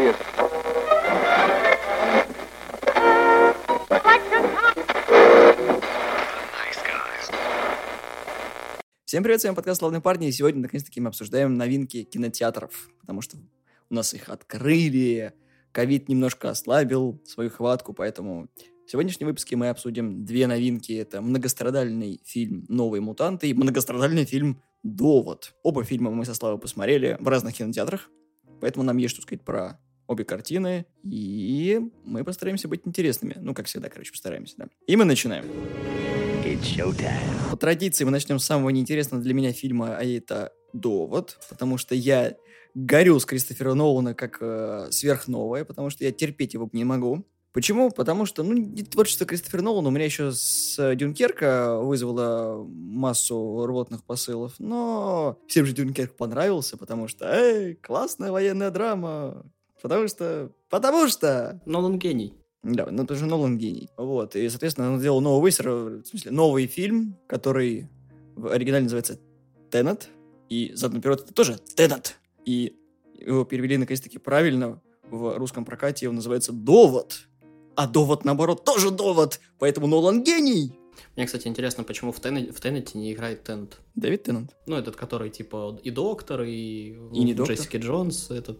serious. Всем привет, с вами подкаст «Славные парни», и сегодня, наконец-таки, мы обсуждаем новинки кинотеатров, потому что у нас их открыли, ковид немножко ослабил свою хватку, поэтому в сегодняшнем выпуске мы обсудим две новинки. Это многострадальный фильм «Новые мутанты» и многострадальный фильм «Довод». Оба фильма мы со Славой посмотрели в разных кинотеатрах, поэтому нам есть что сказать про обе картины, и мы постараемся быть интересными. Ну, как всегда, короче, постараемся, да. И мы начинаем. По традиции мы начнем с самого неинтересного для меня фильма, а это «Довод», потому что я горю с Кристофера Нолана как э, сверхновое, потому что я терпеть его не могу. Почему? Потому что, ну, не творчество Кристофера Нолана у меня еще с э, Дюнкерка вызвало массу рвотных посылов, но всем же Дюнкерк понравился, потому что, эй, классная военная драма, потому что, потому что... Нолан гений. Да, ну это же Нолан гений. Вот, и, соответственно, он сделал новый высер, в смысле, новый фильм, который в оригинале называется «Теннет», и задом наперед это тоже «Теннет». И его перевели наконец-таки правильно в русском прокате, он называется «Довод». А «Довод», наоборот, тоже «Довод», поэтому Нолан гений. Мне, кстати, интересно, почему в, Теннете, в Теннете не играет Теннет. Дэвид Теннет. Ну, этот, который, типа, и доктор, и, И не доктор. Джессики Джонс, этот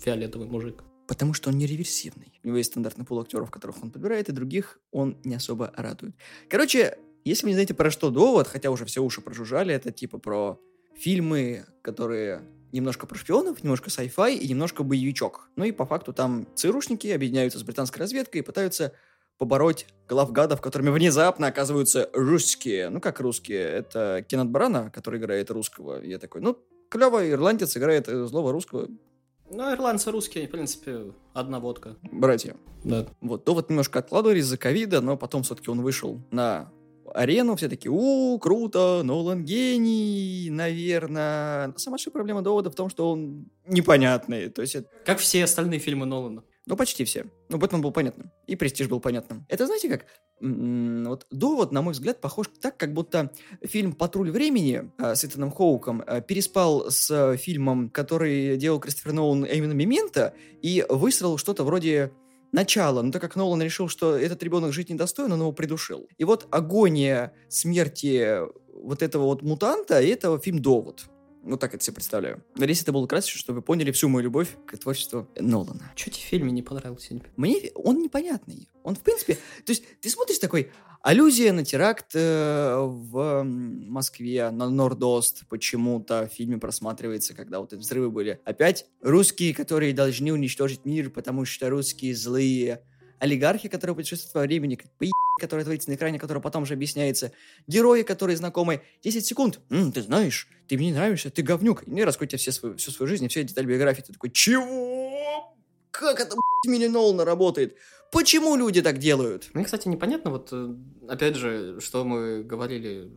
фиолетовый мужик. Потому что он не реверсивный. У него есть стандартный пул актеров, которых он подбирает, и других он не особо радует. Короче, если вы не знаете про что довод, хотя уже все уши прожужжали, это типа про фильмы, которые немножко про шпионов, немножко sci-fi и немножко боевичок. Ну и по факту там ЦРУшники объединяются с британской разведкой и пытаются побороть главгадов, которыми внезапно оказываются русские. Ну, как русские? Это Кеннет Брана, который играет русского. Я такой, ну, клево, ирландец играет э, злого русского. Ну, ирландцы русские, в принципе, одна водка. Братья. Да. Вот, то вот немножко откладывали из-за ковида, но потом все-таки он вышел на арену, все такие, у, круто, Нолан гений, наверное. Самая большая проблема довода в том, что он непонятный, то есть, это- Как все остальные фильмы Нолана. Ну, почти все. Ну, Бэтмен был понятным, и Престиж был понятным. Это, знаете как, вот довод, на мой взгляд, похож так, как будто фильм «Патруль времени» э, с Итаном Хоуком э, переспал с э, фильмом, который делал Кристофер Нолан, а именно «Мементо», и высрал что-то вроде начала, но так как Нолан решил, что этот ребенок жить недостоин, он его придушил. И вот агония смерти вот этого вот мутанта, и это фильм «Довод». Вот так это себе представляю. Надеюсь, это было красиво, чтобы вы поняли всю мою любовь к творчеству Нолана. Че тебе в фильме не понравился? Мне он непонятный. Он, в принципе... То есть ты смотришь такой... Аллюзия на теракт э, в Москве, на Нордост почему-то в фильме просматривается, когда вот эти взрывы были. Опять русские, которые должны уничтожить мир, потому что русские злые. Олигархи, которые путешествуют во времени, который творится на экране, который потом же объясняется. Герои, которые знакомы. 10 секунд. «М, ты знаешь, ты мне не нравишься, ты говнюк. И мне раскрыть тебе все свою, всю свою жизнь и все детали биографии. Ты такой, чего? Как это, Милли Нолана работает? Почему люди так делают? Мне, кстати, непонятно, вот, э, опять же, что мы говорили,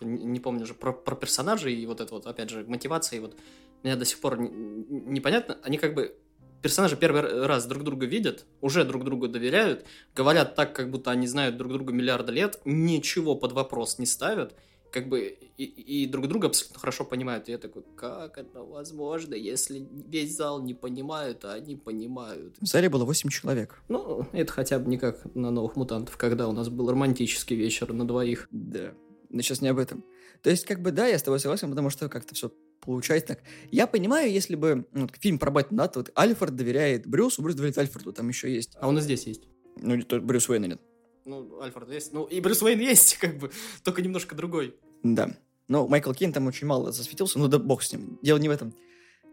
не не помню же, про, про персонажей и вот это вот, опять же, мотивация, и вот мне до сих пор не- не- непонятно, они как бы персонажи первый раз друг друга видят, уже друг другу доверяют, говорят так, как будто они знают друг друга миллиарды лет, ничего под вопрос не ставят, как бы и, и друг друга абсолютно хорошо понимают. И я такой, как это возможно, если весь зал не понимает, а они понимают. В зале было 8 человек. Ну, это хотя бы не как на «Новых мутантов», когда у нас был романтический вечер на двоих. Да. Но сейчас не об этом. То есть, как бы, да, я с тобой согласен, потому что как-то все получается так. Я понимаю, если бы ну, вот фильм про Бэтмена, то вот Альфред доверяет Брюсу, Брюс доверяет Альфреду, там еще есть. А он и здесь есть. Ну, то Брюс Уэйна нет. Ну, Альфред есть. Ну, и Брюс Уэйн есть, как бы, только немножко другой. Да. Но Майкл Кейн там очень мало засветился, ну да бог с ним. Дело не в этом.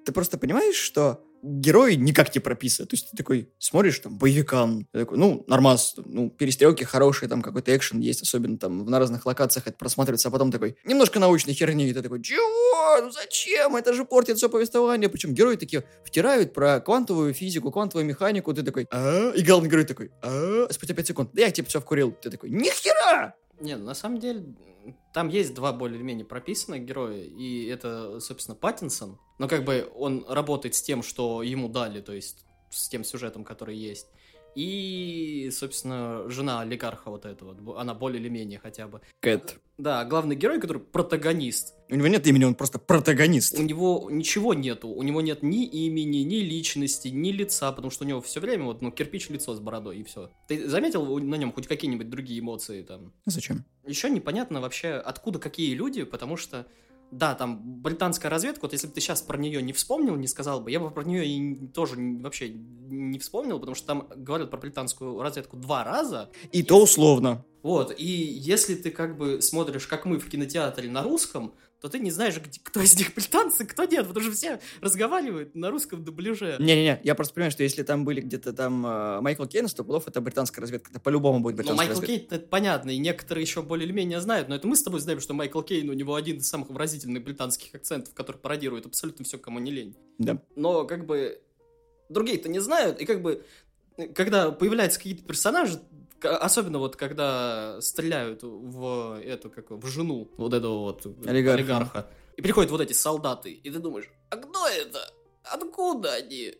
Ты просто понимаешь, что герои никак не прописаны. То есть ты такой смотришь, там, боевикам, ты такой, ну, нормас, ну, перестрелки хорошие, там какой-то экшен есть, особенно там на разных локациях это просматривается, а потом такой, немножко научной херни, и ты такой, чего? Ну зачем? Это же портит все повествование. Причем герои такие втирают про квантовую физику, квантовую механику, ты такой, а И главный герой такой, а Спустя 5 секунд, да я типа все вкурил. Ты такой, нихера! Не, ну, на самом деле, там есть два более-менее прописанных героя, и это, собственно, Паттинсон. Но как бы он работает с тем, что ему дали, то есть с тем сюжетом, который есть. И, собственно, жена олигарха вот этого, она более или менее хотя бы. Кэт. Да, главный герой, который протагонист. У него нет имени, он просто протагонист. У него ничего нету, у него нет ни имени, ни личности, ни лица, потому что у него все время вот, ну, кирпич лицо с бородой, и все. Ты заметил на нем хоть какие-нибудь другие эмоции там? Зачем? Еще непонятно вообще, откуда какие люди, потому что, да, там британская разведка, вот если бы ты сейчас про нее не вспомнил, не сказал бы, я бы про нее и тоже вообще не вспомнил, потому что там говорят про британскую разведку два раза, И то условно. вот, и если ты как бы смотришь, как мы в кинотеатре на русском, то ты не знаешь, кто из них британцы, кто нет, потому что все разговаривают на русском дубляже. Не-не-не, я просто понимаю, что если там были где-то там э, Майкл Кейн, сто пудов это британская разведка. Это по-любому будет Но британская Майкл разведка. Кейн, это понятно, и некоторые еще более или менее знают, но это мы с тобой знаем, что Майкл Кейн, у него один из самых выразительных британских акцентов, который пародирует абсолютно все, кому не лень. Да. Но как бы другие-то не знают, и как бы когда появляются какие-то персонажи, особенно вот когда стреляют в эту, как в жену вот этого вот Олигарха. и приходят вот эти солдаты, и ты думаешь, а кто это? Откуда они?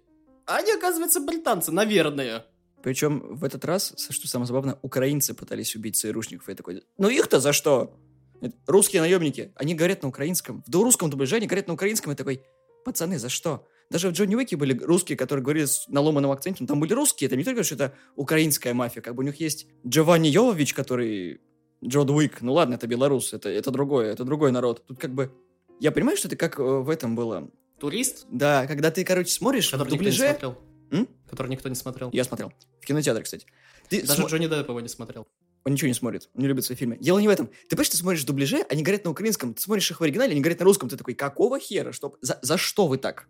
А они, оказывается, британцы, наверное. Причем в этот раз, что самое забавное, украинцы пытались убить ЦРУшников. И такой, ну их-то за что? Русские наемники, они говорят на украинском. В русском дубляже они говорят на украинском. И такой, пацаны, за что? Даже в Джонни Уике были русские, которые говорили с наломанным акцентом. Там были русские, это не только, что это украинская мафия. Как бы у них есть Джованни Йовович, который Джон Уик. Ну ладно, это белорус, это, это другое, это другой народ. Тут как бы... Я понимаю, что это как э, в этом было. Турист, Да, когда ты, короче, смотришь в который никто не дубляже... смотрел. М? Который никто не смотрел. Я смотрел. В кинотеатре, кстати. Ты Даже смо- Джонни Депп его не смотрел. Он ничего не смотрит, он не любит свои фильмы. Дело не в этом. Ты понимаешь, ты смотришь дубляже, они говорят на украинском, ты смотришь их в оригинале, они говорят на русском, ты такой, какого хера? Что... За, за что вы так?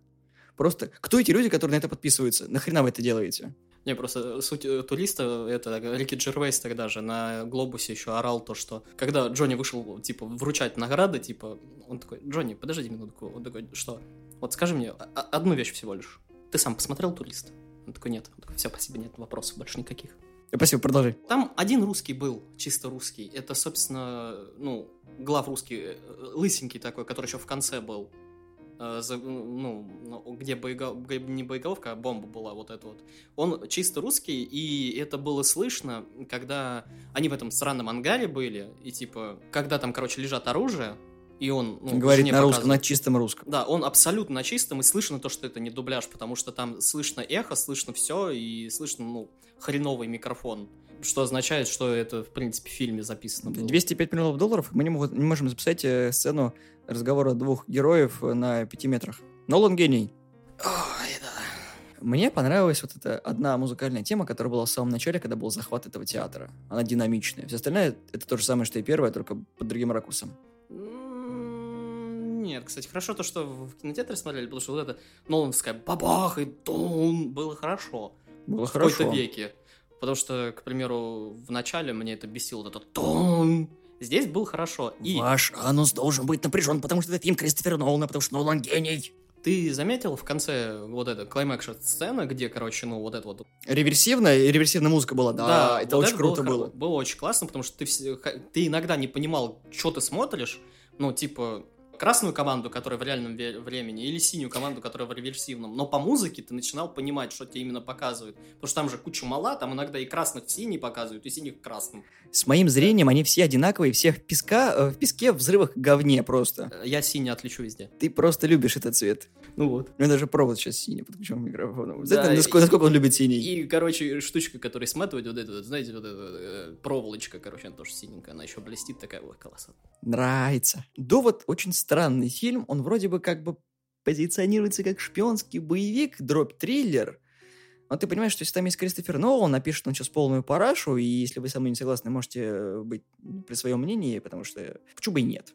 Просто, кто эти люди, которые на это подписываются? Нахрена вы это делаете? Не, просто суть э, туриста, это Рики Джервейс тогда же на Глобусе еще орал то, что когда Джонни вышел, типа, вручать награды, типа, он такой, Джонни, подожди минутку, он такой, что? Вот скажи мне а- а- одну вещь всего лишь. Ты сам посмотрел «Турист»? Он такой, нет. Он такой, все, спасибо, нет вопросов больше никаких. Э, Спасибо, продолжай. Там один русский был, чисто русский. Это, собственно, ну, глав русский, э, лысенький такой, который еще в конце был. Э, ну, где, боего- где не боеголовка, а бомба была вот эта вот. Он чисто русский, и это было слышно, когда они в этом странном ангаре были, и типа, когда там, короче, лежат оружие, и он... Ну, Говорит на русском, показывает. на чистом русском. Да, он абсолютно на чистом, и слышно то, что это не дубляж, потому что там слышно эхо, слышно все, и слышно, ну, хреновый микрофон. Что означает, что это, в принципе, в фильме записано было. 205 миллионов долларов, мы не, могут- не можем записать э, сцену разговора двух героев э, на пяти метрах. Нолан гений. Ой, да. Мне понравилась вот эта одна музыкальная тема, которая была в самом начале, когда был захват этого театра. Она динамичная. Все остальное это то же самое, что и первое, только под другим ракурсом. Нет, кстати, хорошо то, что в кинотеатре смотрели, потому что вот это Нолановская бабах и тун было хорошо. Было в какой-то хорошо. веке. Потому что, к примеру, в начале мне это бесило, вот это тун. Здесь был хорошо. И Ваш анус должен быть напряжен, потому что это фильм Кристофера Нолана, потому что Нолан гений. ты заметил в конце вот эта клаймакс сцена, где, короче, ну вот это вот Реверсивная, реверсивная музыка была, да, это вот очень круто хоро- было. Было очень классно, потому что ты, ты иногда не понимал, что ты смотришь. Ну, типа, красную команду, которая в реальном времени, или синюю команду, которая в реверсивном. Но по музыке ты начинал понимать, что тебе именно показывают. Потому что там же куча мала, там иногда и красных в синий показывают, и синих в красном. С моим зрением они все одинаковые, все в, песка, э, в песке, в взрывах говне просто. Я синий отличу везде. Ты просто любишь этот цвет. Ну вот. У меня даже провод сейчас синий подключен к микрофону. Да, Знаете, насколько, насколько он любит синий? И, короче, штучка, которая сматывает вот эту, вот, знаете, вот эта э, проволочка, короче, она тоже синенькая, она еще блестит такая, ой, колоссально. Нравится. Довод очень странный фильм. Он вроде бы как бы позиционируется как шпионский боевик, дроп-триллер. Но ты понимаешь, что если там есть Кристофер Нолан, напишет он сейчас полную парашу, и если вы со мной не согласны, можете э, быть при своем мнении, потому что почему бы и нет.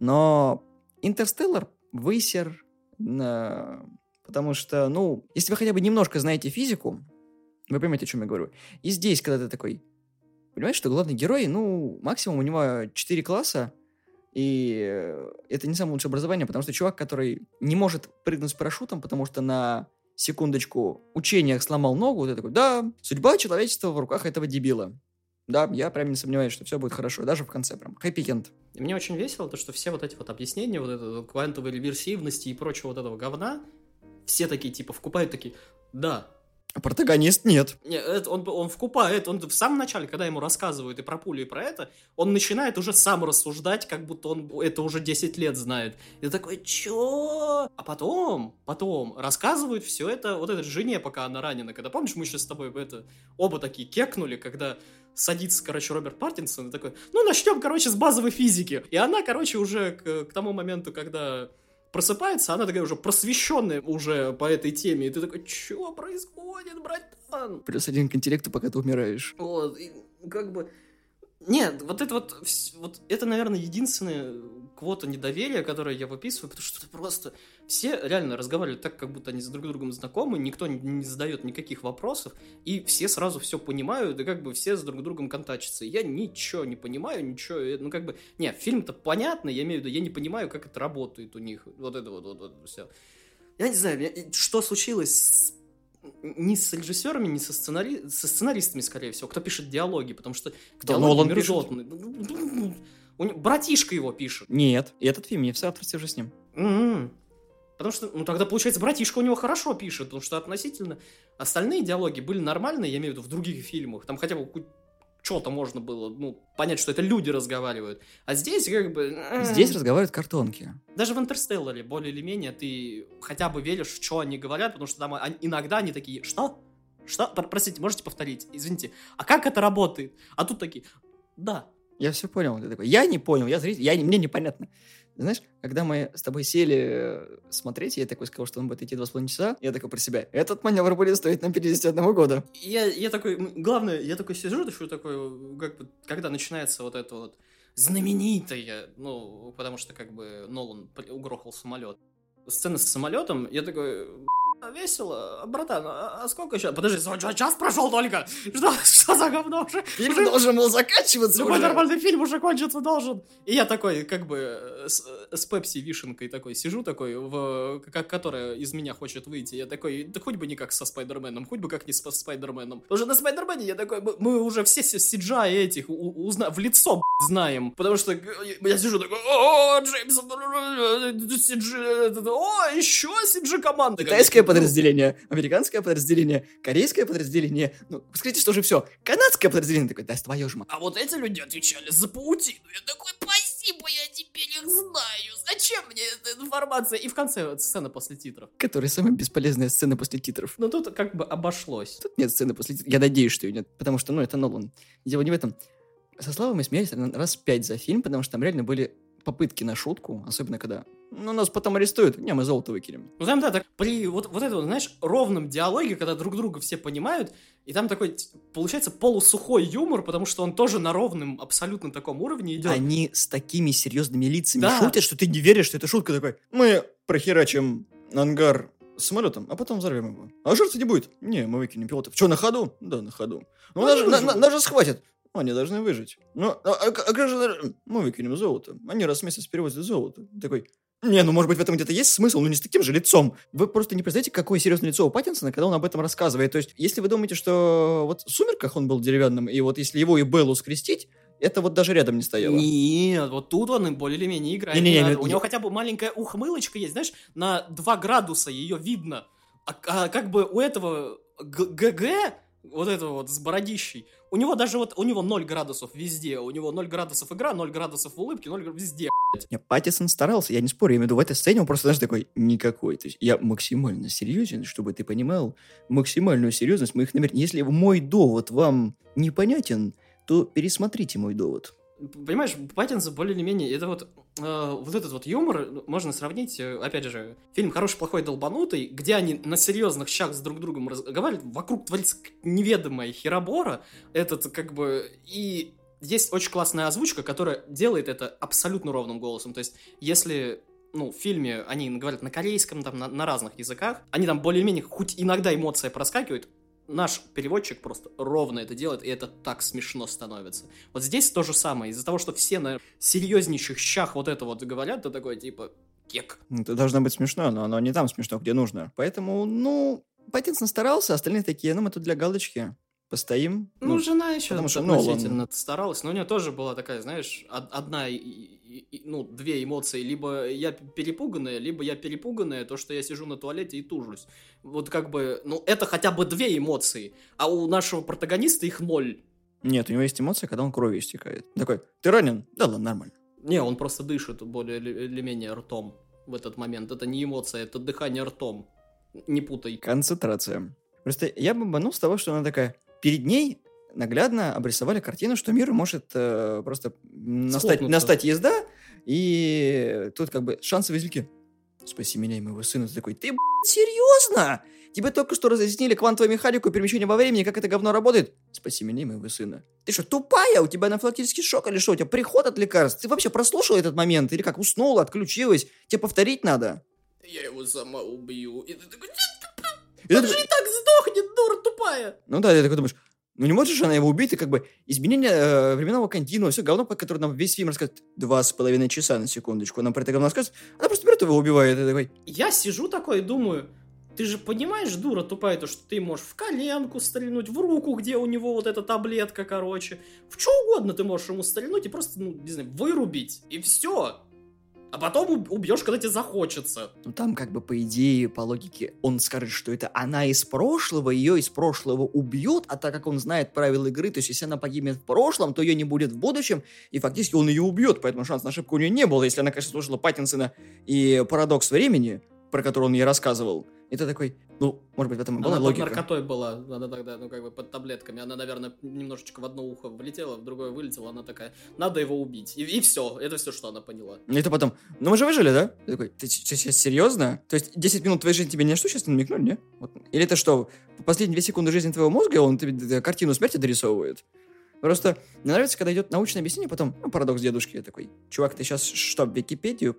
Но Интерстеллар высер, потому что, ну, если вы хотя бы немножко знаете физику, вы поймете, о чем я говорю. И здесь, когда ты такой, понимаешь, что главный герой, ну, максимум у него 4 класса, и э, это не самое лучшее образование, потому что чувак, который не может прыгнуть с парашютом, потому что на секундочку учениях сломал ногу, ты такой, да, судьба человечества в руках этого дебила. Да, я прям не сомневаюсь, что все будет хорошо, даже в конце прям. Хэппи-энд. Мне очень весело то, что все вот эти вот объяснения, вот это квантовой реверсивности и прочего вот этого говна, все такие, типа, вкупают такие, да, А протагонист нет. Не, это он, он вкупает, он в самом начале, когда ему рассказывают и про пулю, и про это, он начинает уже сам рассуждать, как будто он это уже 10 лет знает. И такой, чё? А потом, потом рассказывают все это вот этой жене, пока она ранена. Когда, помнишь, мы сейчас с тобой это, оба такие кекнули, когда садится, короче, Роберт Паттинсон и такой, ну, начнем, короче, с базовой физики. И она, короче, уже к, к тому моменту, когда просыпается, она такая уже просвещенная уже по этой теме, и ты такой, что происходит, братан? Плюс один к интеллекту, пока ты умираешь. Вот, и как бы... Нет, вот это вот, вот это, наверное, единственное квота недоверия, которое я выписываю, потому что это просто... Все реально разговаривают так, как будто они с друг другом знакомы, никто не, задает никаких вопросов, и все сразу все понимают, и как бы все с друг другом контачатся. я ничего не понимаю, ничего... Ну, как бы... Не, фильм-то понятно, я имею в виду, я не понимаю, как это работает у них. Вот это вот, вот, вот все. Я не знаю, что случилось с ни с режиссерами, ни со, сценари... со сценаристами, скорее всего, кто пишет диалоги, потому что кто диалоги Нолан. Пишет? У. Братишка его пишет. Нет, этот фильм не в соавторстве уже с ним. Mm-hmm. Потому что, ну, тогда, получается, братишка у него хорошо пишет, потому что относительно остальные диалоги были нормальные, я имею в виду, в других фильмах. Там хотя бы что-то можно было, ну, понять, что это люди разговаривают. А здесь как бы... Здесь разговаривают картонки. Даже в Интерстелларе, более или менее, ты хотя бы веришь, что они говорят, потому что там иногда они такие, что? Что? Простите, можете повторить? Извините. А как это работает? А тут такие, да, я все понял. Ты такой, я не понял, я зритель, я, мне непонятно. Знаешь, когда мы с тобой сели э, смотреть, я такой сказал, что он будет идти два с половиной часа, я такой про себя, этот маневр будет стоить нам 51 года. Я, я такой, главное, я такой сижу, что такой, как бы, когда начинается вот это вот знаменитое, ну, потому что как бы Нолан угрохал самолет. Сцена с самолетом, я такой, Весело. Братан, а, а сколько еще? Подожди, час прошел только. Что, что за говно уже? Фильм уже... должен был заканчиваться Любой уже. нормальный фильм уже кончиться должен. И я такой, как бы, с, с Пепси вишенкой такой сижу такой, в, как, которая из меня хочет выйти. Я такой, да хоть бы не как со Спайдерменом, хоть бы как не со Спайдерменом. Уже на Спайдермене я такой, мы уже все CGI этих узна, в лицо знаем. Потому что я сижу такой, о, Джеймс, о, еще CG команда. Китайская подразделение, американское подразделение, корейское подразделение. Ну, скажите, что же все. Канадское подразделение. Такой, да, твою ж А вот эти люди отвечали за паутину. Я такой, спасибо, я теперь их знаю. Зачем мне эта информация? И в конце сцена после титров. Которая самая бесполезная сцена после титров. Ну, тут как бы обошлось. Тут нет сцены после титров. Я надеюсь, что ее нет. Потому что, ну, это Нолан. Дело не в этом. Со Славой мы смеялись раз пять за фильм, потому что там реально были попытки на шутку, особенно когда ну, нас потом арестуют, не, мы золото выкинем. Ну, там, да, так, при вот, вот этом, знаешь, ровном диалоге, когда друг друга все понимают, и там такой, получается, полусухой юмор, потому что он тоже на ровном, абсолютно таком уровне идет. Они с такими серьезными лицами да. шутят, что ты не веришь, что это шутка такой. Мы прохерачим ангар самолетом, а потом взорвем его. А жертвы не будет. Не, мы выкинем пилотов. Что, на ходу? Да, на ходу. Ну, ну нас, на, нас же схватят. Они должны выжить. Ну, а, а, а как же... Мы выкинем золото. Они раз в месяц перевозят золото. Такой, не, ну, может быть, в этом где-то есть смысл, но не с таким же лицом. Вы просто не представляете, какое серьезное лицо у Паттинсона, когда он об этом рассказывает. То есть, если вы думаете, что вот в «Сумерках» он был деревянным, и вот если его и Беллу скрестить, это вот даже рядом не стояло. Нет, вот тут он более или менее играет. Не, не, не, у него хотя бы маленькая ухмылочка есть, знаешь, на 2 градуса ее видно. А, а как бы у этого ГГ вот этого вот с бородищей. У него даже вот, у него 0 градусов везде. У него 0 градусов игра, 0 градусов в улыбке, 0 градусов везде. Не, Паттисон старался, я не спорю, я имею в виду в этой сцене он просто, знаешь, такой никакой. То есть я максимально серьезен, чтобы ты понимал максимальную серьезность моих намерений. Если мой довод вам непонятен, то пересмотрите мой довод. Понимаешь, Паттинсон более или менее, это вот, э, вот этот вот юмор можно сравнить, э, опять же, фильм «Хороший, плохой, долбанутый», где они на серьезных щах с друг другом разговаривают, вокруг творится неведомая херобора, этот как бы, и есть очень классная озвучка, которая делает это абсолютно ровным голосом, то есть если ну, в фильме они говорят на корейском, там, на, на разных языках, они там более-менее, хоть иногда эмоция проскакивает, наш переводчик просто ровно это делает, и это так смешно становится. Вот здесь то же самое. Из-за того, что все на серьезнейших щах вот это вот говорят, то такое типа кек. Это должно быть смешно, но оно не там смешно, где нужно. Поэтому, ну, Паттинсон старался, остальные такие, ну, мы тут для галочки постоим. Ну, ну жена еще потому что относительно Нолан. старалась, но у нее тоже была такая, знаешь, одна ну, две эмоции. Либо я перепуганная, либо я перепуганная, то, что я сижу на туалете и тужусь. Вот как бы, ну, это хотя бы две эмоции, а у нашего протагониста их ноль. Нет, у него есть эмоция, когда он кровью истекает. Такой, ты ранен? Да ладно, нормально. Не, он просто дышит более или, менее ртом в этот момент. Это не эмоция, это дыхание ртом. Не путай. Концентрация. Просто я бы банул с того, что она такая... Перед ней наглядно обрисовали картину, что мир может э, просто настать, настать езда, и тут как бы шансы велики. Спаси меня и моего сына. Ты такой, ты, блядь, серьезно? Тебе только что разъяснили квантовую механику перемещения во времени, как это говно работает? Спаси меня и моего сына. Ты что, тупая? У тебя анафилактический шок или что? У тебя приход от лекарств? Ты вообще прослушал этот момент? Или как, уснула, отключилась? Тебе повторить надо? Я его сама убью. И ты такой, он же и так сдохнет, дура тупая. Ну да, ты такой думаешь, ну не можешь же она его убить, и как бы изменение э, временного континуума, все говно, по которому нам весь фильм рассказывает. Два с половиной часа на секундочку. Нам про это говно рассказывает. Она просто берет его убивает. И такой, Я сижу такой и думаю, ты же понимаешь, дура тупая, то, что ты можешь в коленку стрельнуть, в руку, где у него вот эта таблетка, короче. В что угодно ты можешь ему стрельнуть и просто, ну, не знаю, вырубить. И все. А потом уб- убьешь, когда тебе захочется. ну там как бы по идее, по логике, он скажет, что это она из прошлого, ее из прошлого убьют, а так как он знает правила игры, то есть если она погибнет в прошлом, то ее не будет в будущем, и фактически он ее убьет, поэтому шанс на ошибку у нее не было, если она, конечно, слушала Паттинсона и парадокс времени, про который он ей рассказывал. И ты такой, ну, может быть, в этом и была Она логика. наркотой была, она тогда, ну, как бы под таблетками. Она, наверное, немножечко в одно ухо влетела, в другое вылетела. Она такая, надо его убить. И, все, это все, что она поняла. И ты потом, ну мы же выжили, да? Ты такой, ты сейчас серьезно? То есть 10 минут твоей жизни тебе ни на что сейчас не намекнули, не? Вот. Или это что, последние 2 секунды жизни твоего мозга, он тебе д- картину смерти дорисовывает? Просто мне нравится, когда идет научное объяснение, потом, ну, парадокс дедушки, я такой, чувак, ты сейчас что, Википедию,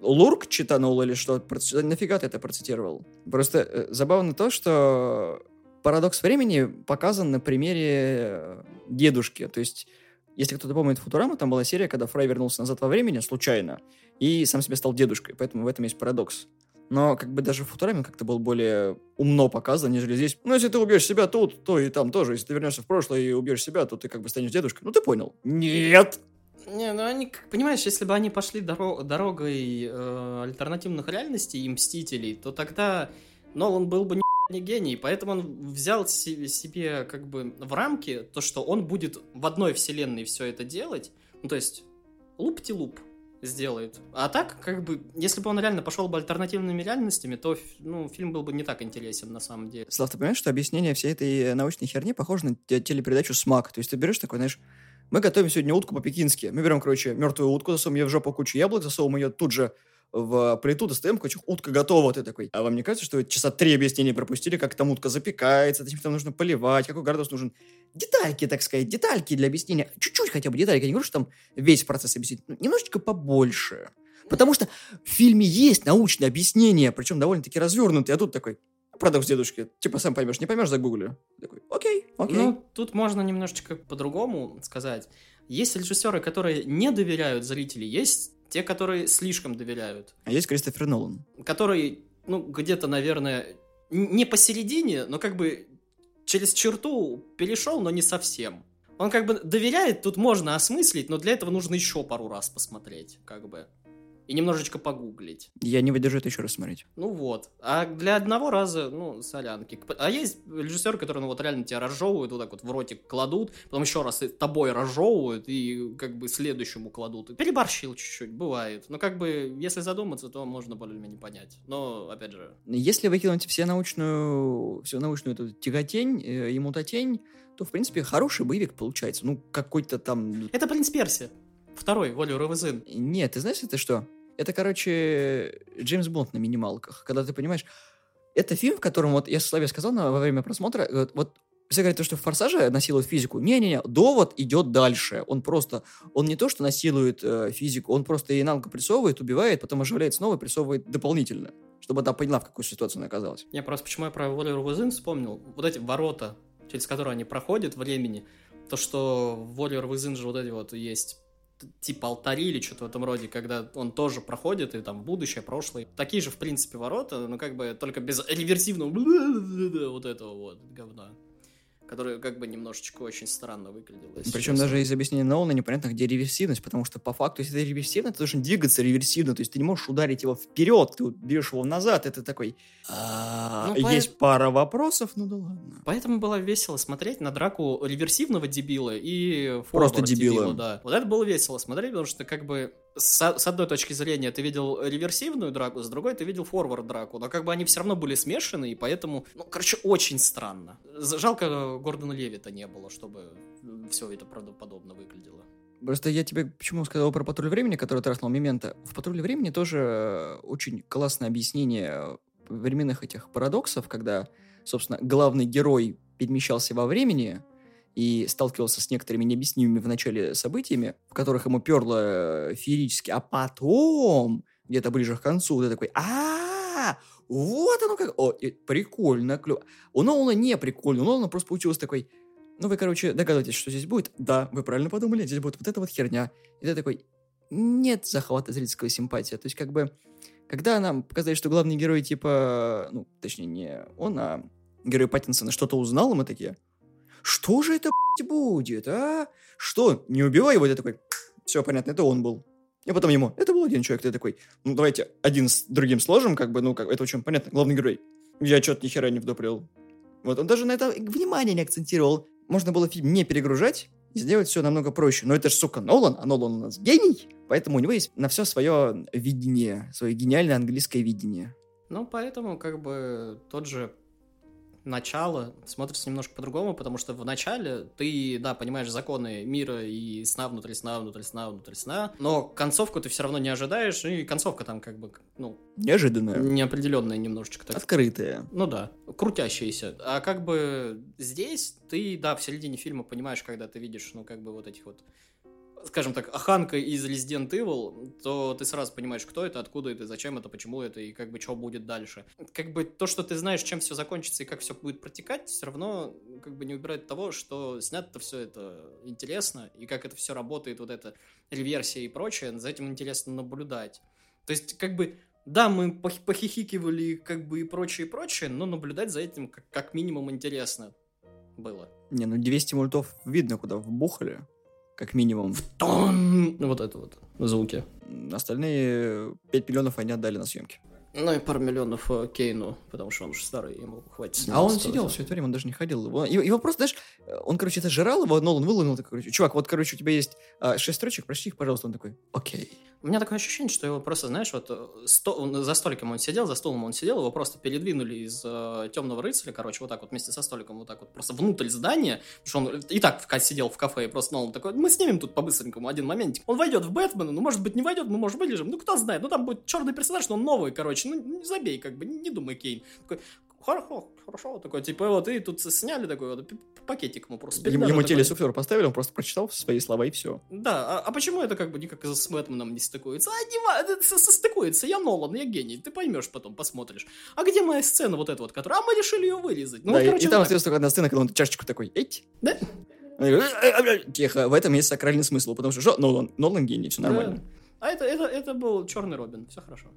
Лурк читанул или что? Нафига ты это процитировал? Просто э, забавно то, что парадокс времени показан на примере э, дедушки. То есть, если кто-то помнит Футураму, там была серия, когда Фрай вернулся назад во времени случайно и сам себе стал дедушкой, поэтому в этом есть парадокс. Но как бы даже в Футураме как-то был более умно показан, нежели здесь. Ну, если ты убьешь себя тут, то и там тоже. Если ты вернешься в прошлое и убьешь себя, то ты как бы станешь дедушкой. Ну, ты понял. Нет! Не, ну они, понимаешь, если бы они пошли доро- дорогой э, альтернативных реальностей и Мстителей, то тогда Нолан был бы ни, не гений, поэтому он взял се- себе как бы в рамки то, что он будет в одной вселенной все это делать, ну то есть луп-ти-луп сделает. А так, как бы, если бы он реально пошел бы альтернативными реальностями, то ну, фильм был бы не так интересен на самом деле. Слав, ты понимаешь, что объяснение всей этой научной херни похоже на те- телепередачу «Смак». То есть ты берешь такой, знаешь, мы готовим сегодня утку по-пекински. Мы берем, короче, мертвую утку, засовываем ее в жопу кучу яблок, засовываем ее тут же в плиту, достаем, короче, утка готова. Ты такой, а вам не кажется, что часа три объяснения пропустили, как там утка запекается, зачем там нужно поливать, какой градус нужен? Детальки, так сказать, детальки для объяснения. Чуть-чуть хотя бы детальки. Я не говорю, что там весь процесс объяснить. Ну, немножечко побольше. Потому что в фильме есть научное объяснение, причем довольно-таки развернутое, а тут такой, парадокс дедушки. Типа, сам поймешь, не поймешь, загугли. Такой, окей, окей. Ну, тут можно немножечко по-другому сказать. Есть режиссеры, которые не доверяют зрителей, есть те, которые слишком доверяют. А есть Кристофер Нолан. Который, ну, где-то, наверное, не посередине, но как бы через черту перешел, но не совсем. Он как бы доверяет, тут можно осмыслить, но для этого нужно еще пару раз посмотреть, как бы. И немножечко погуглить. Я не выдержу это еще раз смотреть. Ну вот. А для одного раза, ну, солянки. А есть режиссеры, которые, ну, вот реально тебя разжевывают, вот так вот в ротик кладут, потом еще раз тобой разжевывают и как бы следующему кладут. Переборщил чуть-чуть, бывает. Но как бы, если задуматься, то можно более-менее понять. Но, опять же, Если выкинуть все научную, всю научную эту тяготень э, и мутатень, то, в принципе, хороший боевик получается. Ну, какой-то там... это «Принц Перси». Второй, Волю Равызын. Нет, ты знаешь, это что? Это, короче, Джеймс Бонд на минималках. Когда ты понимаешь... Это фильм, в котором, вот я Славе сказал на, во время просмотра, вот, вот все говорят, то, что в «Форсаже» насилуют физику. Не-не-не, довод идет дальше. Он просто... Он не то, что насилует э, физику, он просто ей на ногу прессовывает, убивает, потом оживляет снова и прессовывает дополнительно, чтобы она поняла, в какую ситуацию она оказалась. Я просто почему я про Волю Равызын вспомнил. Вот эти ворота, через которые они проходят времени, то, что в Волю Равызын же вот эти вот есть типа алтари или что-то в этом роде, когда он тоже проходит, и там будущее, прошлое. Такие же, в принципе, ворота, но как бы только без реверсивного вот этого вот говна. Которая как бы немножечко очень странно выглядела. Причем даже из объяснения Нолана непонятно, где реверсивность, потому что по факту, если ты реверсивно, ты должен двигаться реверсивно, то есть ты не можешь ударить его вперед, ты бьешь его назад, это такой... «А, Ну, Есть пара вопросов, ну да ладно. Поэтому было весело смотреть на драку реверсивного дебила и Просто форвард дебила. да. Вот это было весело смотреть, потому что как бы с, с одной точки зрения ты видел реверсивную драку, с другой ты видел форвард драку, но как бы они все равно были смешаны, и поэтому, ну, короче, очень странно. Жалко Гордона Левита не было, чтобы все это правдоподобно выглядело. Просто я тебе почему сказал про патруль времени, который траснул Мемента. В патруле времени тоже очень классное объяснение временных этих парадоксов, когда, собственно, главный герой перемещался во времени и сталкивался с некоторыми необъяснимыми в начале событиями, в которых ему перло э, феерически, а потом, где-то ближе к концу, ты такой, а вот оно как, о, прикольно, клево. У Нолана не прикольно, у Нолана просто получилось такой, ну, вы, короче, догадываетесь, что здесь будет? Да, вы правильно подумали, здесь будет вот эта вот херня. И ты такой, нет захвата зрительской симпатии. То есть, как бы, когда нам показали, что главный герой, типа, ну, точнее, не он, а герой Паттинсона что-то узнал, мы такие, что же это, будет, а? Что? Не убивай его, я такой, все понятно, это он был. И потом ему, это был один человек, ты такой, ну, давайте один с другим сложим, как бы, ну, как, это очень понятно, главный герой. Я что-то ни хера не вдуприл. Вот он даже на это внимание не акцентировал. Можно было фильм не перегружать сделать все намного проще. Но это же, сука, Нолан, а Нолан у нас гений, поэтому у него есть на все свое видение, свое гениальное английское видение. Ну, поэтому, как бы, тот же начало смотрится немножко по-другому, потому что в начале ты, да, понимаешь законы мира и сна внутри сна, внутри сна, внутри сна, но концовку ты все равно не ожидаешь, и концовка там как бы, ну, Неожиданное. неопределенная немножечко так. Открытое. Ну да, крутящаяся. А как бы здесь ты, да, в середине фильма понимаешь, когда ты видишь, ну, как бы вот этих вот скажем так, оханка из Resident Evil, то ты сразу понимаешь, кто это, откуда это, зачем это, почему это и как бы что будет дальше. Как бы то, что ты знаешь, чем все закончится и как все будет протекать, все равно как бы не убирает того, что снято все это интересно и как это все работает, вот эта реверсия и прочее, за этим интересно наблюдать. То есть как бы да, мы пох- похихикивали как бы и прочее, и прочее, но наблюдать за этим как, как минимум интересно было. Не, ну 200 мультов видно, куда вбухали, как минимум. Тон! Вот это вот звуки. Остальные 5 миллионов они отдали на съемки. Ну и пару миллионов э, Кейну, потому что он уже старый, ему хватит. А он сидел все это время, он даже не ходил. Его, его- просто, знаешь, он, короче, это жрал его, Нолан выломил, такой, короче, чувак, вот, короче, у тебя есть а, шесть строчек, прочти их, пожалуйста. Он такой, окей. У меня такое ощущение, что его просто, знаешь, вот э, сто- за столиком он сидел, за столом он сидел, его просто передвинули из э, темного рыцаря, короче, вот так вот вместе со столиком, вот так вот просто внутрь здания, потому что он и так в сидел в кафе, и просто ну, он такой, мы снимем тут по-быстренькому один моментик. Он войдет в Бэтмена, ну, может быть, не войдет, мы, может, вылежим, ну, кто знает, ну, там будет черный персонаж, но он новый, короче, ну, не забей, как бы, не, не думай, Кейн. Такой, хорошо, хорошо, такой, типа, вот, и тут сняли такой вот пакетик ему просто. Ему, передали, ему такой, телесуфлер поставили, он просто прочитал свои слова и все. да, а, а почему это как бы никак с Бэтменом не стыкуется? А, не, это со- состыкуется, я Нолан, я гений, ты поймешь потом, посмотришь. А где моя сцена вот эта вот, которая... А мы решили ее вырезать. Ну, да, вот, и- короче, и, там вот так. остается только одна сцена, когда он чашечку такой, эть. Да. «Э, э, э». Тихо, в этом есть сакральный смысл, потому что что? Нолан, Нолан гений, все нормально. Да. А это, это, это был Черный Робин, все хорошо.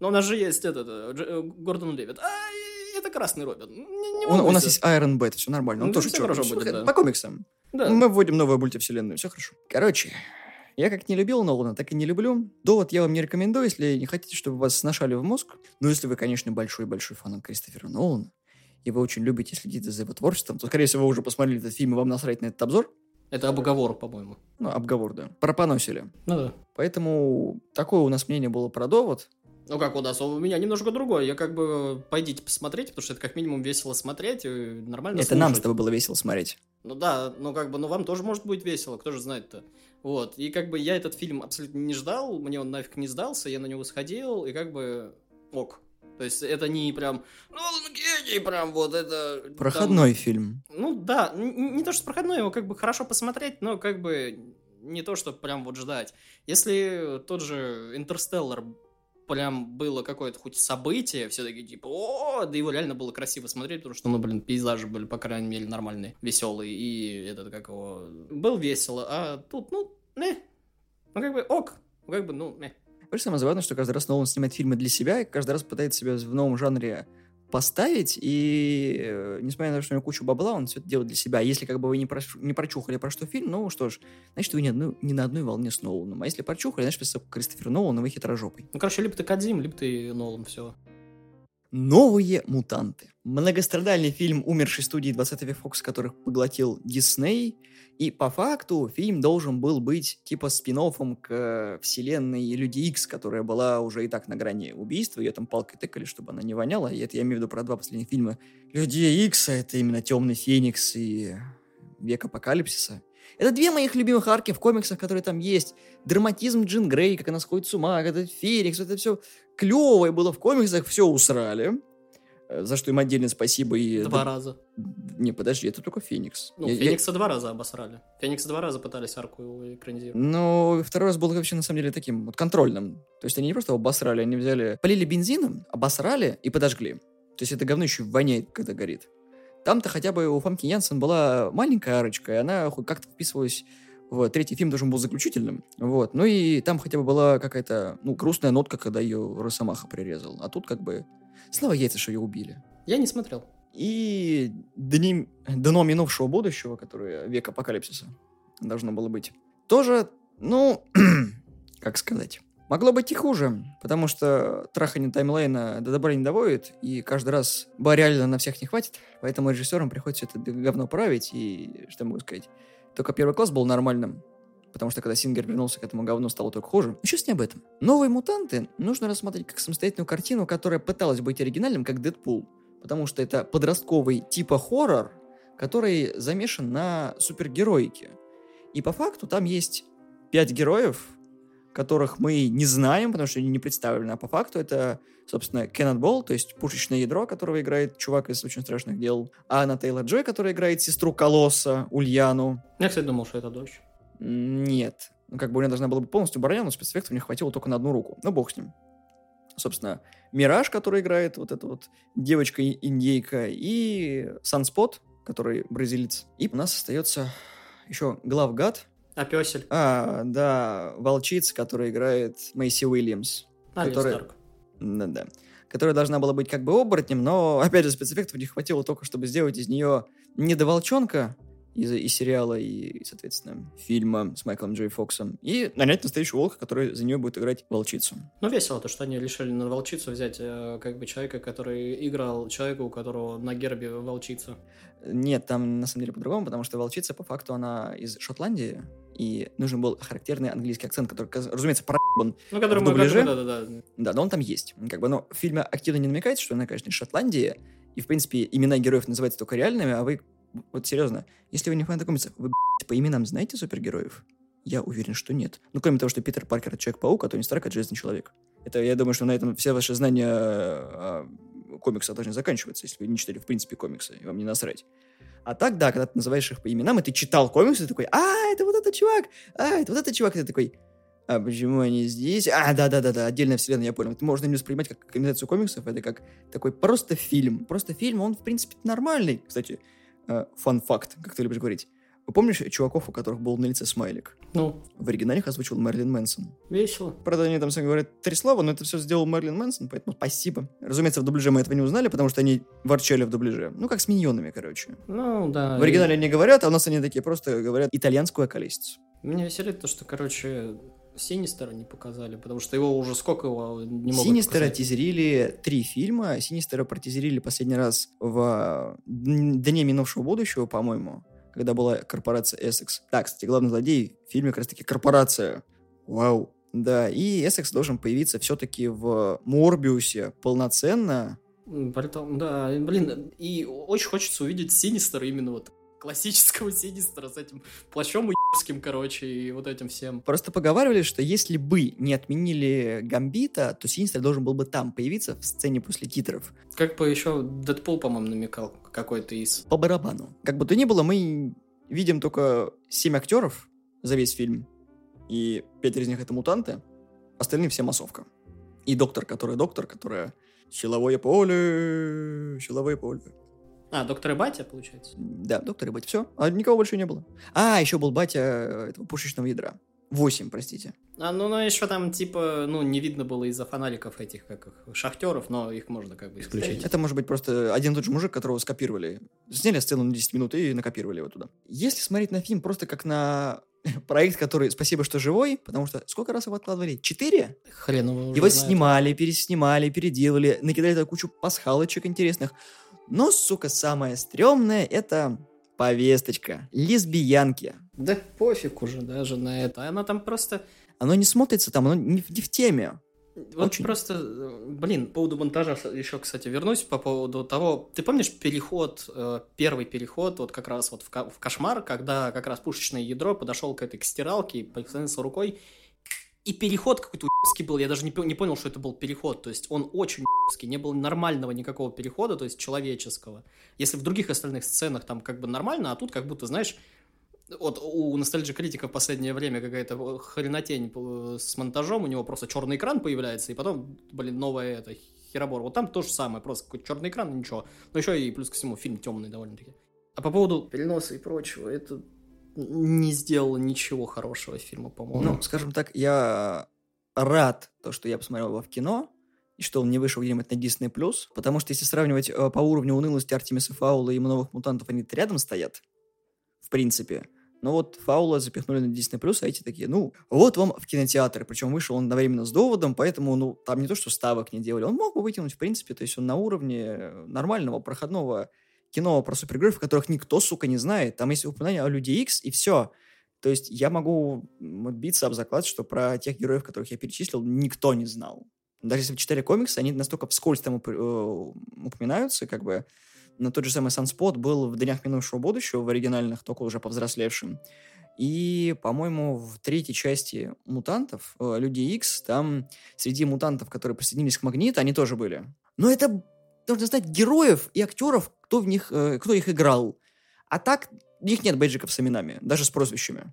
Но у нас же есть этот, э, э, Гордон Левит. А, и это Красный Робин. Не, не Он- у нас есть Iron Bad, все нормально, он Ну, тоже черный. хорошо будет, да. По комиксам. Да. Мы вводим новую мультивселенную, все хорошо. Короче, я как не любил Нолана, так и не люблю. Довод я вам не рекомендую, если не хотите, чтобы вас сношали в мозг. Но если вы, конечно, большой-большой фанат Кристофера Нолана, и вы очень любите следить за его творчеством, то, скорее всего, вы уже посмотрели этот фильм, и вам насрать на этот обзор. Это обговор, по-моему. Ну, обговор, да. Пропоносили. Ну да. Поэтому такое у нас мнение было про довод. Ну как у нас, у меня немножко другое. Я как бы пойдите посмотреть, потому что это как минимум весело смотреть и нормально Это нам с слушать. тобой было весело смотреть. Ну да, ну как бы, ну вам тоже может быть весело, кто же знает-то. Вот, и как бы я этот фильм абсолютно не ждал, мне он нафиг не сдался, я на него сходил, и как бы ок. То есть это не прям, ну он гений, прям вот это... там- Проходной фильм. ну да, н- не то, что проходной, его как бы хорошо посмотреть, но как бы не то, что прям вот ждать. Если тот же Интерстеллар прям было какое-то хоть событие, все такие типа, о, да его реально было красиво смотреть, потому что, ну, блин, пейзажи были, по крайней мере, нормальные, веселые, и этот, как его, был весело, а тут, ну, не, ну, как бы, ок, как бы, ну, не. Самое забавное, что каждый раз Нолан снимает фильмы для себя и каждый раз пытается себя в новом жанре поставить, и э, несмотря на то, что у него кучу бабла, он все это делает для себя. Если как бы вы не, про, не прочухали, про что фильм, ну что ж, значит, вы не, одну, не на одной волне с Ноланом. А если прочухали, значит, вы Кристофер Нолан, и вы хитрожопый. Ну, короче, либо ты Кадзим, либо ты Нолан, все. Новые мутанты. Многострадальный фильм умершей студии 20 век Фокс, которых поглотил Дисней. И по факту фильм должен был быть типа спин к вселенной Люди Икс, которая была уже и так на грани убийства. Ее там палкой тыкали, чтобы она не воняла. И это я имею в виду про два последних фильма. Люди Икс, это именно Темный Феникс и Век Апокалипсиса. Это две моих любимых арки в комиксах, которые там есть. Драматизм Джин Грей, как она сходит с ума, как это Феникс, это все клевое было в комиксах, все усрали. Э, за что им отдельно спасибо. И... Два да... раза. Не, подожди, это только Феникс. Ну, я, Феникса я... два раза обосрали. Феникса два раза пытались арку экранизировать. Ну, второй раз был вообще, на самом деле, таким вот контрольным. То есть они не просто обосрали, они взяли, полили бензином, обосрали и подожгли. То есть это говно еще воняет, когда горит. Там-то хотя бы у Фамки Янсен была маленькая арочка, и она хоть как-то вписывалась в третий фильм должен был заключительным. Вот. Ну и там хотя бы была какая-то, ну, грустная нотка, когда ее Росомаха прирезал. А тут как бы... Слава яйца, что ее убили. Я не смотрел. И дни... дно минувшего будущего, которое век апокалипсиса должно было быть, тоже, ну, как сказать, Могло быть и хуже, потому что трахание таймлайна до добра не доводит, и каждый раз реально на всех не хватит, поэтому режиссерам приходится это говно править, и что могу сказать. Только первый класс был нормальным, потому что когда Сингер вернулся к этому говну, стало только хуже. Но сейчас не об этом. Новые мутанты нужно рассмотреть как самостоятельную картину, которая пыталась быть оригинальным, как Дэдпул, потому что это подростковый типа хоррор, который замешан на супергероике. И по факту там есть пять героев, которых мы не знаем, потому что они не представлены, а по факту это, собственно, Cannonball, то есть пушечное ядро, которого играет чувак из «Очень страшных дел», Анна Тейлор Джой, которая играет сестру Колосса, Ульяну. Я, кстати, думал, что это дочь. Нет. Ну, как бы у нее должна была быть полностью броня, но спецэффектов не хватило только на одну руку. Ну, бог с ним. Собственно, Мираж, который играет вот эта вот девочка-индейка, и Санспот, который бразилец. И у нас остается еще главгад, а песель? А, да, волчица, которая играет Мэйси Уильямс. А, которая... Да-да. Которая должна была быть как бы оборотнем, но, опять же, спецэффектов не хватило только, чтобы сделать из нее не до волчонка, из, из сериала и, соответственно, фильма с Майклом Джей Фоксом. И нанять настоящего волка, который за нее будет играть волчицу. Ну, весело то, что они решили на волчицу взять э, как бы человека, который играл человека, у которого на гербе волчица. Нет, там на самом деле по-другому, потому что волчица по факту она из Шотландии, и нужен был характерный английский акцент, который, разумеется, проебан ну, который в дубляже. Мы, да, да, да. Да, но он там есть. Как бы, но в фильме активно не намекается, что она, конечно, из Шотландии, и, в принципе, имена героев называются только реальными, а вы вот серьезно, если вы не фанат комиксов, вы, по именам знаете супергероев? Я уверен, что нет. Ну, кроме того, что Питер Паркер — Человек-паук, а Тони Старк — Железный Человек. Это, я думаю, что на этом все ваши знания о комиксах должны заканчиваться, если вы не читали, в принципе, комиксы, и вам не насрать. А так, да, когда ты называешь их по именам, и ты читал комиксы, ты такой, а, это вот этот чувак, а, это вот этот чувак, и ты такой, а почему они здесь? А, да-да-да-да, отдельная вселенная, я понял. Это можно не воспринимать как комбинацию комиксов, это как такой просто фильм. Просто фильм, он, в принципе, нормальный. Кстати, фан-факт, как ты любишь говорить. Вы помнишь чуваков, у которых был на лице смайлик? Ну. В оригинале их озвучил Мерлин Мэнсон. Весело. Правда, они там сами говорят три слова, но это все сделал Мерлин Мэнсон, поэтому спасибо. Разумеется, в дубляже мы этого не узнали, потому что они ворчали в дубляже. Ну, как с миньонами, короче. Ну, да. В оригинале и... они говорят, а у нас они такие просто говорят итальянскую околесицу. Меня веселит то, что, короче, Синистера не показали, потому что его уже сколько его не могут Синистера показать. тизерили три фильма. Синистера протизерили последний раз в Дне минувшего будущего, по-моему, когда была корпорация Essex. Да, кстати, главный злодей в фильме как раз-таки корпорация. Вау. Да, и Essex должен появиться все-таки в Морбиусе полноценно. Притом, да, блин, и очень хочется увидеть Синистера именно вот классического Синистера с этим плащом уебским, короче, и вот этим всем. Просто поговаривали, что если бы не отменили Гамбита, то Синистер должен был бы там появиться в сцене после титров. Как бы еще Дэдпул, по-моему, намекал какой-то из... По барабану. Как бы то ни было, мы видим только семь актеров за весь фильм, и пять из них это мутанты, остальные все массовка. И доктор, который доктор, которая силовое поле, силовое поле. А, доктор и батя, получается? Да, доктор и батя. Все. А никого больше не было. А, еще был батя э, этого пушечного ядра. 8, простите. А, ну, ну, еще там, типа, ну, не видно было из-за фонариков этих, как их, шахтеров, но их можно как бы исключить. Это может быть просто один и тот же мужик, которого скопировали. Сняли сцену на 10 минут и накопировали его туда. Если смотреть на фильм просто как на проект, который «Спасибо, что живой», потому что сколько раз его откладывали? Четыре? Хрен его Его знает. снимали, переснимали, переделали, накидали туда кучу пасхалочек интересных. Но, сука, самое стрёмное — это повесточка. Лесбиянки. Да пофиг уже даже на это. Она там просто... Оно не смотрится там, оно не, в- не в теме. Вот Очень. просто, блин, по поводу монтажа еще, кстати, вернусь по поводу того, ты помнишь переход, э, первый переход, вот как раз вот в, в кошмар, когда как раз пушечное ядро подошел к этой к стиралке, прислонился рукой, и переход какой-то уебский был, я даже не, не понял, что это был переход, то есть он очень уебский, не было нормального никакого перехода, то есть человеческого. Если в других остальных сценах там как бы нормально, а тут как будто, знаешь, вот у ностальджи критика в последнее время какая-то хренотень э, с монтажом, у него просто черный экран появляется, и потом, блин, новая это херобор. Вот там то же самое, просто какой-то черный экран, ничего. Но еще и плюс ко всему фильм темный довольно-таки. А по поводу переноса и прочего, это не сделало ничего хорошего фильма, по-моему. Ну, скажем так, я рад, то, что я посмотрел его в кино, и что он не вышел где-нибудь на Disney+, потому что если сравнивать э, по уровню унылости Артемиса Фаула и новых мутантов, они рядом стоят, в принципе. Но вот Фаула запихнули на Disney+, а эти такие, ну, вот вам в кинотеатр. Причем вышел он одновременно с доводом, поэтому, ну, там не то, что ставок не делали, он мог бы вытянуть, в принципе, то есть он на уровне нормального, проходного кино про супергероев, которых никто, сука, не знает. Там есть упоминание о Люди Икс, и все. То есть я могу биться об заклад, что про тех героев, которых я перечислил, никто не знал. Даже если вы читали комиксы, они настолько вскользь там уп- э, упоминаются, как бы, но тот же самый Sunspot был в «Днях минувшего будущего» в оригинальных, только уже повзрослевшим. И, по-моему, в третьей части «Мутантов», э, «Люди Икс», там среди мутантов, которые присоединились к «Магниту», они тоже были. Но это нужно знать героев и актеров, кто в них, э, кто их играл. А так, у них нет бейджиков с именами, даже с прозвищами.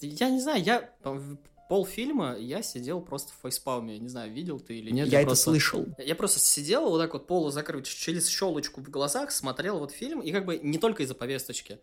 Я не знаю, я по- полфильма я сидел просто в фейспалме, не знаю, видел ты или нет. я это просто- слышал. Я просто сидел вот так вот полузакрыт через щелочку в глазах, смотрел вот фильм, и как бы не только из-за повесточки.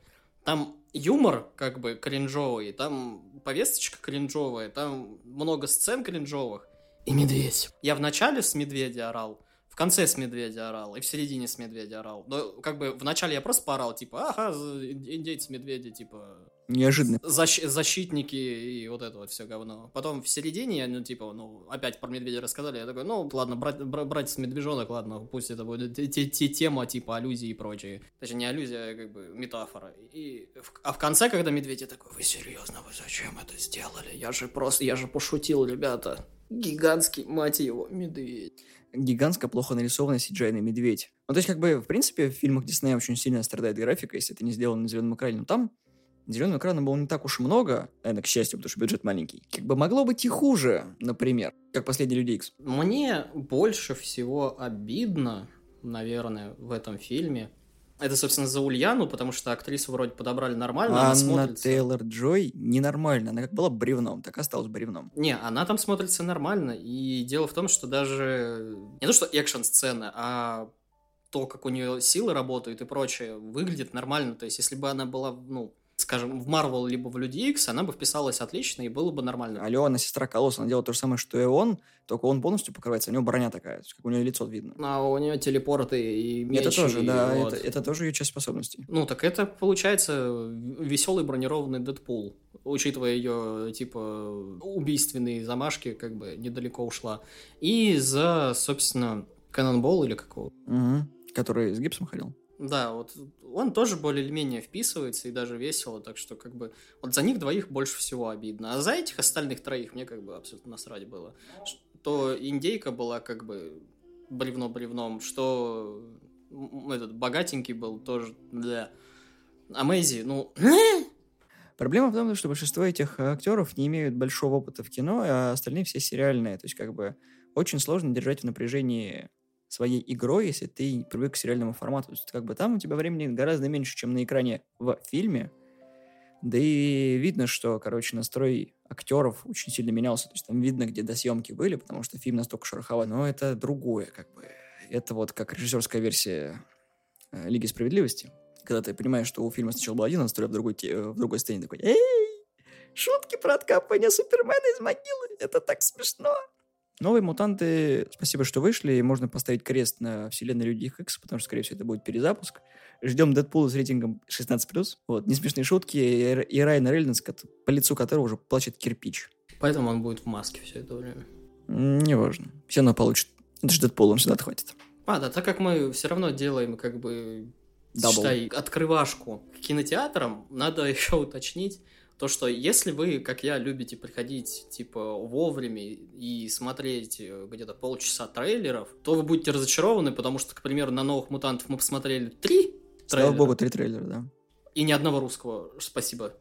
Там юмор как бы кринжовый, там повесточка кринжовая, там много сцен кринжовых. И медведь. Я в начале с медведя орал, конце с медведя орал, и в середине с медведя орал. Но как бы в начале я просто поорал, типа, ага, индейцы медведи, типа, Неожиданно. защ- защитники и вот это вот все говно. Потом в середине, ну, типа, ну, опять про медведя рассказали, я такой, ну, ладно, брать, бра- братец медвежонок, ладно, пусть это будет те- те- тема, типа, аллюзии и прочее. Точнее, не аллюзия, а как бы метафора. И, а в конце, когда медведь, я такой, вы серьезно, вы зачем это сделали? Я же просто, я же пошутил, ребята. Гигантский, мать его, медведь. гигантско плохо нарисованный cgi медведь. Ну, то есть, как бы, в принципе, в фильмах Диснея очень сильно страдает графика, если это не сделано на зеленом экране. Но там зеленого экрана было не так уж много, наверное, к счастью, потому что бюджет маленький. Как бы могло быть и хуже, например, как «Последний Люди Икс». Мне больше всего обидно, наверное, в этом фильме. Это, собственно, за Ульяну, потому что актрису вроде подобрали нормально, она Анна смотрится... Тейлор-Джой ненормально. Она как была бревном, так и осталась бревном. Не, она там смотрится нормально. И дело в том, что даже не то, что экшн-сцены, а то, как у нее силы работают и прочее, выглядит нормально. То есть, если бы она была, ну, скажем, в Марвел либо в Люди Икс, она бы вписалась отлично и было бы нормально. Алло, она сестра Колосса, она делает то же самое, что и он, только он полностью покрывается, у него броня такая, есть, как у нее лицо видно. А у нее телепорты и мечи. это тоже, и да, вот. это, это тоже ее часть способностей. Ну, так это получается веселый бронированный Дэдпул. Учитывая ее, типа, убийственные замашки, как бы недалеко ушла. И за, собственно, Канонбол или какого. Угу. Который с гипсом ходил. Да, вот он тоже более или менее вписывается и даже весело, так что как бы вот за них двоих больше всего обидно. А за этих остальных троих мне как бы абсолютно насрать было. Что индейка была как бы бревно бревном, что этот богатенький был тоже, да. А Мэйзи, ну, Проблема в том, что большинство этих актеров не имеют большого опыта в кино, а остальные все сериальные. То есть, как бы, очень сложно держать в напряжении своей игрой, если ты привык к сериальному формату. То есть, как бы, там у тебя времени гораздо меньше, чем на экране в фильме. Да и видно, что, короче, настрой актеров очень сильно менялся. То есть, там видно, где до съемки были, потому что фильм настолько шероховат. Но это другое, как бы. Это вот как режиссерская версия э, Лиги Справедливости когда ты понимаешь, что у фильма сначала был один настрой, а в другой, те- в другой сцене такой «Эй, Шутки про откапывание Супермена из могилы. Это так смешно. Новые мутанты, спасибо, что вышли, и можно поставить крест на вселенной Люди Икс, потому что, скорее всего, это будет перезапуск. Ждем Дэдпула с рейтингом 16+. Вот, не смешные шутки, и, Райана Рейнольдс, по лицу которого уже плачет кирпич. Поэтому он будет в маске все это время. Неважно. Все равно получит. Это же Дэдпул, он сюда отхватит. А, да, так как мы все равно делаем как бы double, считай, открывашку к кинотеатрам, надо еще уточнить, то, что если вы, как я, любите приходить, типа, вовремя и смотреть э, где-то полчаса трейлеров, то вы будете разочарованы, потому что, к примеру, на «Новых мутантов» мы посмотрели три Слава трейлера. богу, три трейлера, да. И ни одного русского, спасибо.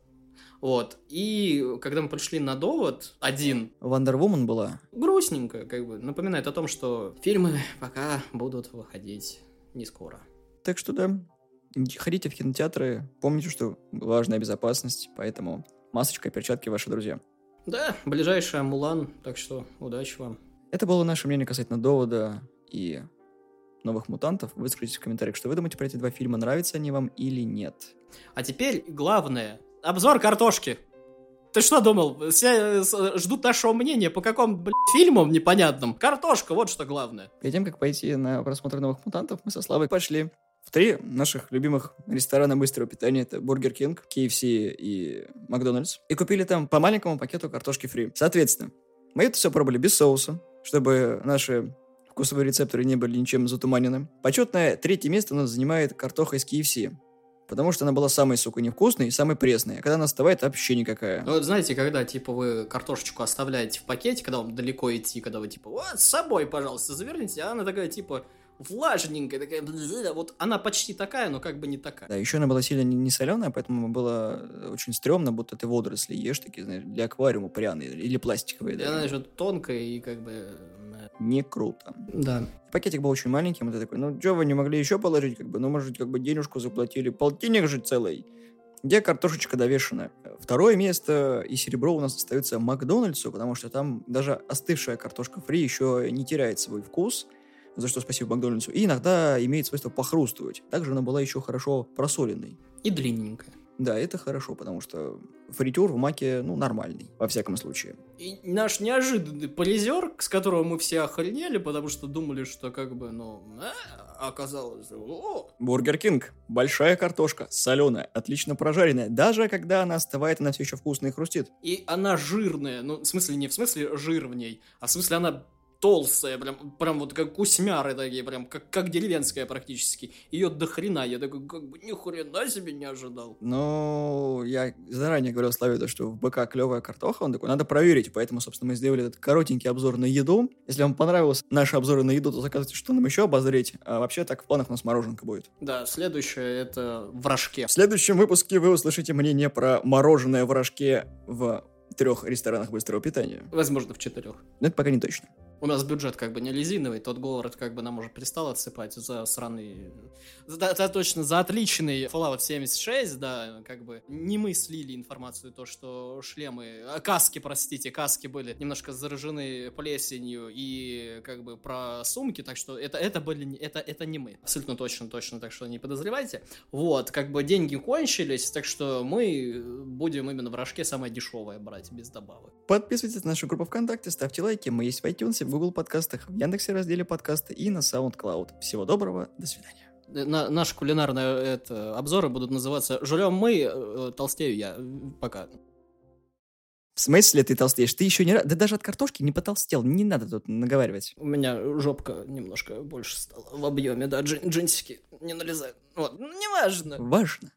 Вот. И когда мы пришли на довод, один... Wonder Woman была? Грустненько, как бы. Напоминает о том, что фильмы пока будут выходить не скоро. Так что да, ходите в кинотеатры, помните, что важная безопасность, поэтому масочка и перчатки ваши друзья. Да, ближайшая Мулан, так что удачи вам. Это было наше мнение касательно довода и новых мутантов. Выскажите в комментариях, что вы думаете про эти два фильма, нравятся они вам или нет. А теперь главное. Обзор картошки. Ты что думал? Все э, ждут нашего мнения по какому, блядь, фильмам непонятным. Картошка, вот что главное. Перед тем, как пойти на просмотр новых мутантов, мы со Славой пошли три наших любимых ресторана быстрого питания. Это Бургер Кинг, KFC и Макдональдс. И купили там по маленькому пакету картошки фри. Соответственно, мы это все пробовали без соуса, чтобы наши вкусовые рецепторы не были ничем затуманены. Почетное третье место у нас занимает картоха из KFC. Потому что она была самой, сука, невкусной и самой пресной. А когда она остывает, вообще никакая. Ну, вот знаете, когда, типа, вы картошечку оставляете в пакете, когда вам далеко идти, когда вы, типа, вот, с собой, пожалуйста, заверните, а она такая, типа, влажненькая, такая, вот она почти такая, но как бы не такая. Да, еще она была сильно не, соленая, поэтому было очень стрёмно, будто ты водоросли ешь, такие, знаешь, для аквариума пряные или пластиковые. И она еще тонкая и как бы... Не круто. Да. Пакетик был очень маленький, вот такой, ну, что вы не могли еще положить, как бы, ну, может, как бы денежку заплатили, полтинник же целый. Где картошечка довешена? Второе место и серебро у нас остается Макдональдсу, потому что там даже остывшая картошка фри еще не теряет свой вкус – за что спасибо Макдональдсу, и иногда имеет свойство похрустывать. Также она была еще хорошо просоленной. И длинненькая. Да, это хорошо, потому что фритюр в маке, ну, нормальный, во всяком случае. И наш неожиданный полизер, с которого мы все охренели, потому что думали, что как бы, ну, а, оказалось, о! Бургер Кинг. Большая картошка, соленая, отлично прожаренная. Даже когда она остывает, она все еще вкусная и хрустит. И она жирная. Ну, в смысле, не в смысле жир в ней, а в смысле она толстая, прям, прям вот как кусмяры такие, прям как, как деревенская практически. Ее до хрена, я такой, как бы ни хрена себе не ожидал. Ну, я заранее говорил Славе, что в БК клевая картоха, он такой, надо проверить, поэтому, собственно, мы сделали этот коротенький обзор на еду. Если вам понравился наши обзоры на еду, то заказывайте, что нам еще обозреть. А вообще так в планах у нас мороженка будет. Да, следующее это в рожке. В следующем выпуске вы услышите мнение про мороженое в рожке в трех ресторанах быстрого питания. Возможно, в четырех. Но это пока не точно. У нас бюджет как бы не лизиновый, тот город как бы нам уже перестал отсыпать за сраный... За, за, точно, за отличный Fallout 76, да, как бы не мы слили информацию, то, что шлемы, а, каски, простите, каски были немножко заражены плесенью и как бы про сумки, так что это, это были, это, это не мы. Абсолютно точно, точно, так что не подозревайте. Вот, как бы деньги кончились, так что мы будем именно в рожке самое дешевое брать, без добавок. Подписывайтесь на нашу группу ВКонтакте, ставьте лайки, мы есть в iTunes, в Google подкастах, в Яндексе разделе подкасты и на SoundCloud. Всего доброго, до свидания. На, наши кулинарные это, обзоры будут называться «Жрем мы, э, толстею я». Пока. В смысле ты толстеешь? Ты еще не раз... Да даже от картошки не потолстел. Не надо тут наговаривать. У меня жопка немножко больше стала в объеме, да, джин джинсики не налезают. Вот, неважно. Важно.